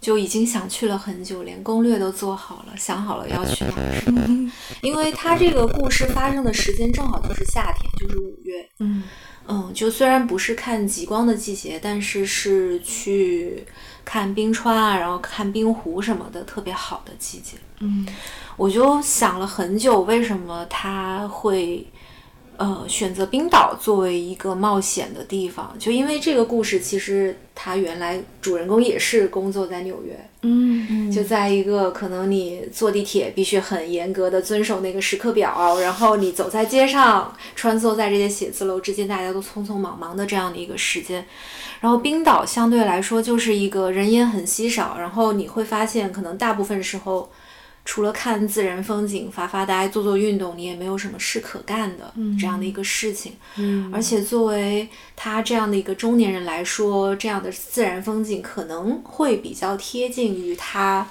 就已经想去了很久，连攻略都做好了，想好了要去哪儿什么的。因为它这个故事发生的时间正好就是夏天，就是五月。嗯嗯，就虽然不是看极光的季节，但是是去看冰川啊，然后看冰湖什么的特别好的季节。嗯我就想了很久，为什么它会呃选择冰岛作为一个冒险的地方？就因为这个故事，其实他原来主人公也是工作在纽约，嗯就在一个可能你坐地铁必须很严格的遵守那个时刻表，然后你走在街上，穿梭在这些写字楼之间，大家都匆匆忙忙的这样的一个时间。然后冰岛相对来说就是一个人烟很稀少，然后你会发现可能大部分时候。除了看自然风景、发发呆、做做运动，你也没有什么事可干的、这样的一个事情。嗯而且作为他这样的一个中年人来说，这样的自然风景可能会比较贴近于他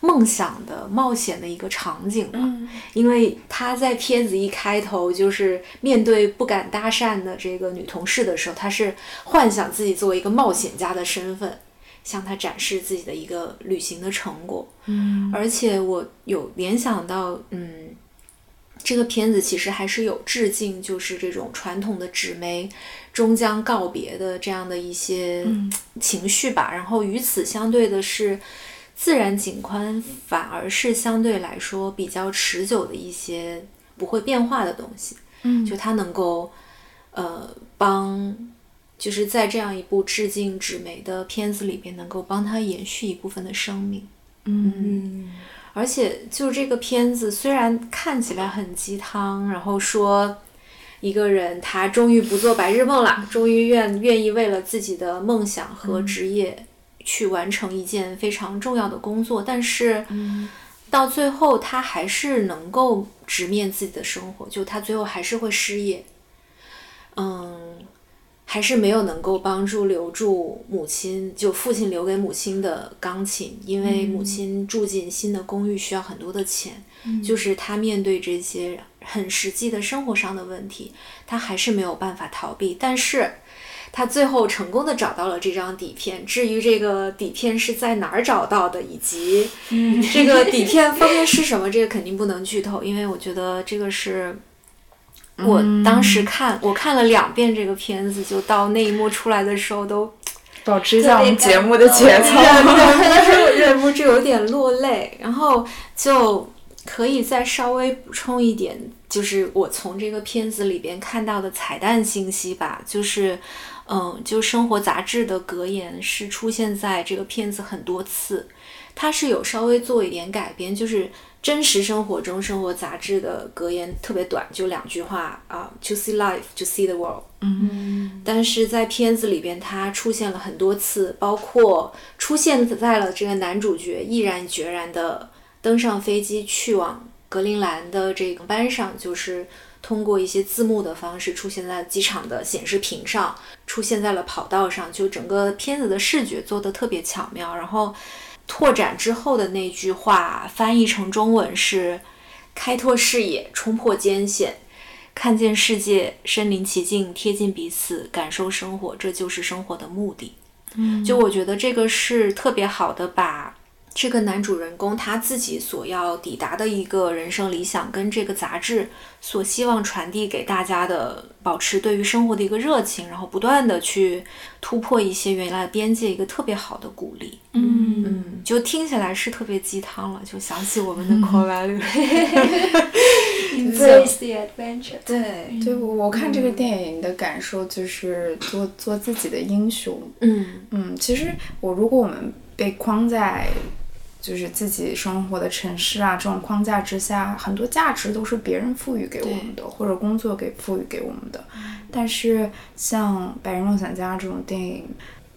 梦想的冒险的一个场景吧。嗯因为他在片子一开头就是面对不敢搭讪的这个女同事的时候，他是幻想自己作为一个冒险家的身份，向他展示自己的一个旅行的成果。嗯而且我有联想到，嗯，这个片子其实还是有致敬，就是这种传统的纸媒终将告别的这样的一些情绪吧。然后与此相对的是，自然景观反而是相对来说比较持久的一些不会变化的东西。嗯就它能够，呃，帮，就是在这样一部致敬纸媒的片子里边，能够帮他延续一部分的生命。嗯嗯而且就这个片子，虽然看起来很鸡汤，然后说一个人他终于不做白日梦了，终于愿愿意为了自己的梦想和职业去完成一件非常重要的工作，但是到最后他还是能够直面自己的生活，就他最后还是会失业，嗯。还是没有能够帮助留住母亲，就父亲留给母亲的钢琴，因为母亲住进新的公寓需要很多的钱，就是他面对这些很实际的生活上的问题，他还是没有办法逃避。但是，他最后成功的找到了这张底片。至于这个底片是在哪儿找到的，以及这个底片封面是什么，这个肯定不能剧透，因为我觉得这个是。我当时看，我看了两遍这个片子，就到那一幕出来的时候都 保持一下我们节目的节奏。忍 忍不住有点落泪，然后就可以再稍微补充一点，就是我从这个片子里边看到的彩蛋信息吧，就是，嗯，就生活杂志的格言是出现在这个片子很多次，它是有稍微做一点改编，就是真实生活中生活杂志的格言特别短，就两句话啊，to see life, to see the world。嗯但是在片子里边，它出现了很多次，包括出现在了这个男主角毅然决然的登上飞机去往格陵兰的这个班上，就是通过一些字幕的方式出现在机场的显示屏上，出现在了跑道上，就整个片子的视觉做得特别巧妙。然后拓展之后的那句话翻译成中文是：开拓视野，冲破艰险。看见世界，身临其境，贴近彼此，感受生活，这就是生活的目的。嗯，就我觉得这个是特别好的，把这个男主人公他自己所要抵达的一个人生理想，跟这个杂志所希望传递给大家的，保持对于生活的一个热情，然后不断的去突破一些原来的边界，一个特别好的鼓励。嗯嗯，就听起来是特别鸡汤了，就想起我们的 core value。Embrace the adventure。对，对我我看这个电影的感受就是做做自己的英雄。嗯嗯，其实我如果我们被框在就是自己生活的城市啊这种框架之下，很多价值都是别人赋予给我们的，或者工作给赋予给我们的。但是像《白日梦想家》这种电影，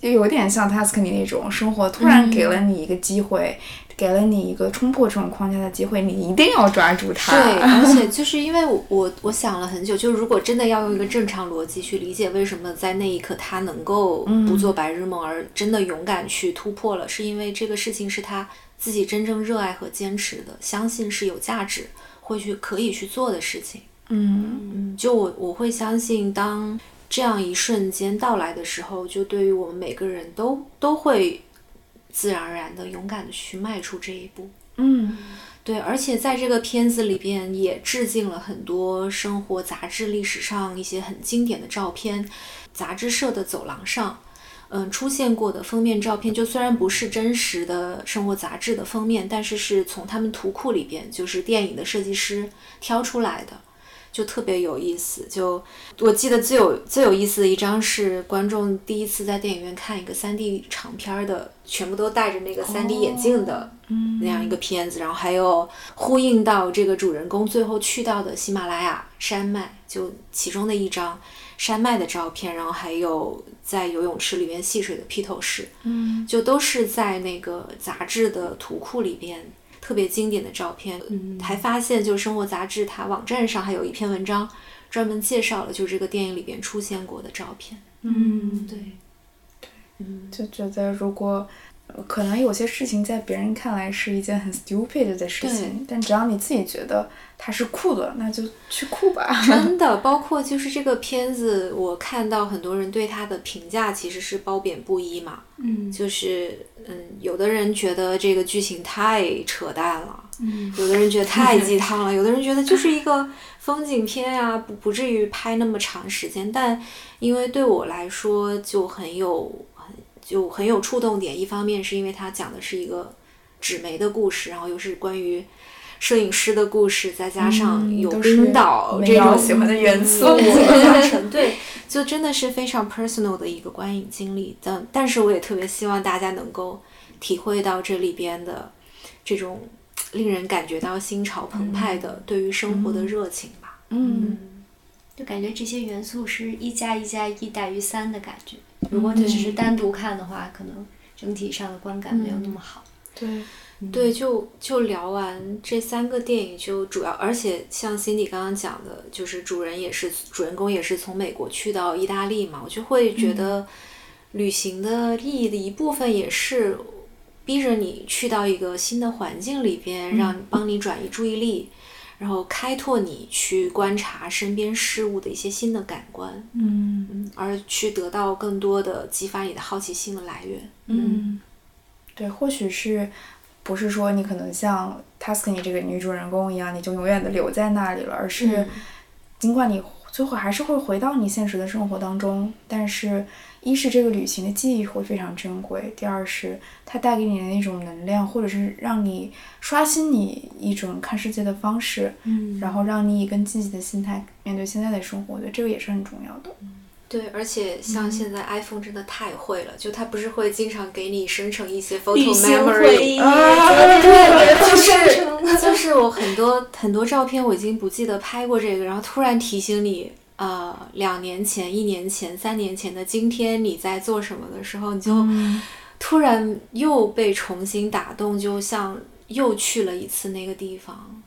就有点像 Tuscany 那种生活，突然给了你一个机会，给了你一个冲破这种框架的机会，你一定要抓住它。对，而且 就是因为我我我想了很久，就是如果真的要用一个正常逻辑去理解为什么在那一刻他能够不做白日梦，而真的勇敢去突破了，是因为这个事情是他自己真正热爱和坚持的，相信是有价值，会去可以去做的事情。嗯嗯，就我我会相信，当这样一瞬间到来的时候，就对于我们每个人都都会自然而然的勇敢的去迈出这一步。嗯对，而且在这个片子里边也致敬了很多生活杂志历史上一些很经典的照片，杂志社的走廊上，嗯，出现过的封面照片，就虽然不是真实的生活杂志的封面，但是是从他们图库里边，就是电影的设计师挑出来的。就特别有意思，就我记得最有最有意思的一张是观众第一次在电影院看一个 3D 长片儿的，全部都戴着那个 3D 眼镜的那样一个片子，然后还有呼应到这个主人公最后去到的喜马拉雅山脉，就其中的一张山脉的照片，然后还有在游泳池里面戏水的披头士，嗯就都是在那个杂志的图库里边特别经典的照片。嗯，还发现就生活杂志它网站上还有一篇文章，专门介绍了就这个电影里边出现过的照片。嗯，对，对嗯，就觉得如果呃可能有些事情在别人看来是一件很 stupid 的事情，但只要你自己觉得它是酷的，那就去酷吧。真的，包括就是这个片子，我看到很多人对它的评价其实是褒贬不一嘛。嗯就是嗯，有的人觉得这个剧情太扯淡了，嗯有的人觉得太鸡汤了，有的人觉得就是一个风景片啊，不不至于拍那么长时间。但因为对我来说就很有很就很有触动点，一方面是因为它讲的是一个纸媒的故事，然后又是关于。摄影师的故事，再加上有冰岛这种喜欢的元素 对，就真的是非常 personal 的一个观影经历。但但是我也特别希望大家能够体会到这里边的这种令人感觉到心潮澎湃的对于生活的热情吧。嗯，就感觉这些元素是一加一加一大于三的感觉。如果你只是单独看的话，可能整体上的观感没有那么好。对，对，就就聊完这三个电影，就主要，而且像 Cindy 刚刚讲的，就是主人也是主人公也是从美国去到意大利嘛，我就会觉得旅行的意义的一部分也是逼着你去到一个新的环境里边，让帮你转移注意力，然后开拓你去观察身边事物的一些新的感官，嗯。嗯，而去得到更多的激发你的好奇心的来源。嗯，对，或许是不是说你可能像 Tuscany 这个女主人公一样，你就永远的留在那里了，而是嗯尽管你最后还是会回到你现实的生活当中，但是一是这个旅行的记忆会非常珍贵，第二是它带给你的那种能量，或者是让你刷新你一种看世界的方式，嗯然后让你以更积极的心态面对现在的生活，我觉得这个也是很重要的。对，而且像现在 iPhone 真的太会了，就它不是会经常给你生成一些 photo memory，啊，对，就是就是我很多很多照片我已经不记得拍过这个，然后突然提醒你，呃，两年前、一年前、三年前的今天你在做什么的时候，你就突然又被重新打动，就像又去了一次那个地方。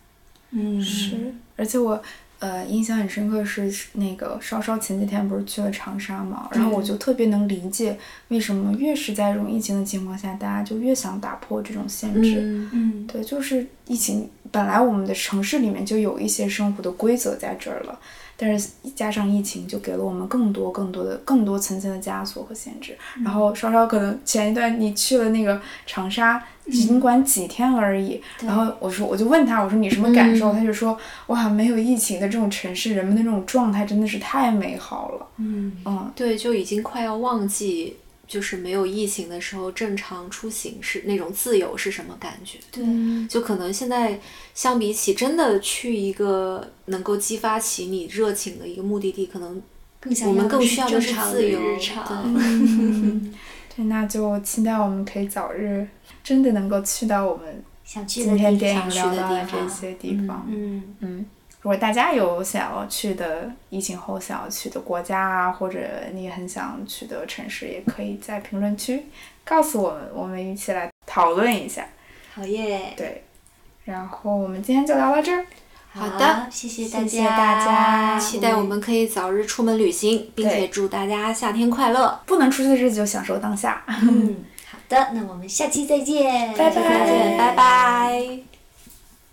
嗯是，而且我呃印象很深刻是那个稍稍前几天不是去了长沙嘛，然后我就特别能理解为什么越是在这种疫情的情况下，大家就越想打破这种限制。嗯嗯对，就是疫情本来我们的城市里面就有一些生活的规则在这儿了，但是加上疫情，就给了我们更多更多的更多层层的枷锁和限制。然后稍稍可能前一段你去了那个长沙，尽管几天而已，然后我说我就问他，我说你什么感受？他就说哇，没有疫情的这种城市，人们的这种状态真的是太美好了。嗯嗯，对，就已经快要忘记，就是没有疫情的时候正常出行是那种自由是什么感觉。对，就可能现在相比起真的去一个能够激发起你热情的一个目的地，可能更想我们更需要的正常的是自由日常。对对，那就期待我们可以早日真的能够去到我们想去的今天地电影方去的聊到的地方这些地方。嗯，嗯，如果大家有想要去的疫情后想要去的国家啊，或者你很想去的城市，也可以在评论区告诉我们，我们一起来讨论一下。好耶！对，然后我们今天就聊到这儿。好的谢谢大谢谢大家期待我们可以早日出门旅行，并且祝大家夏天快乐。不能出去的日子就享受当下。嗯，好的，那我们下期再见，拜拜再见，拜拜。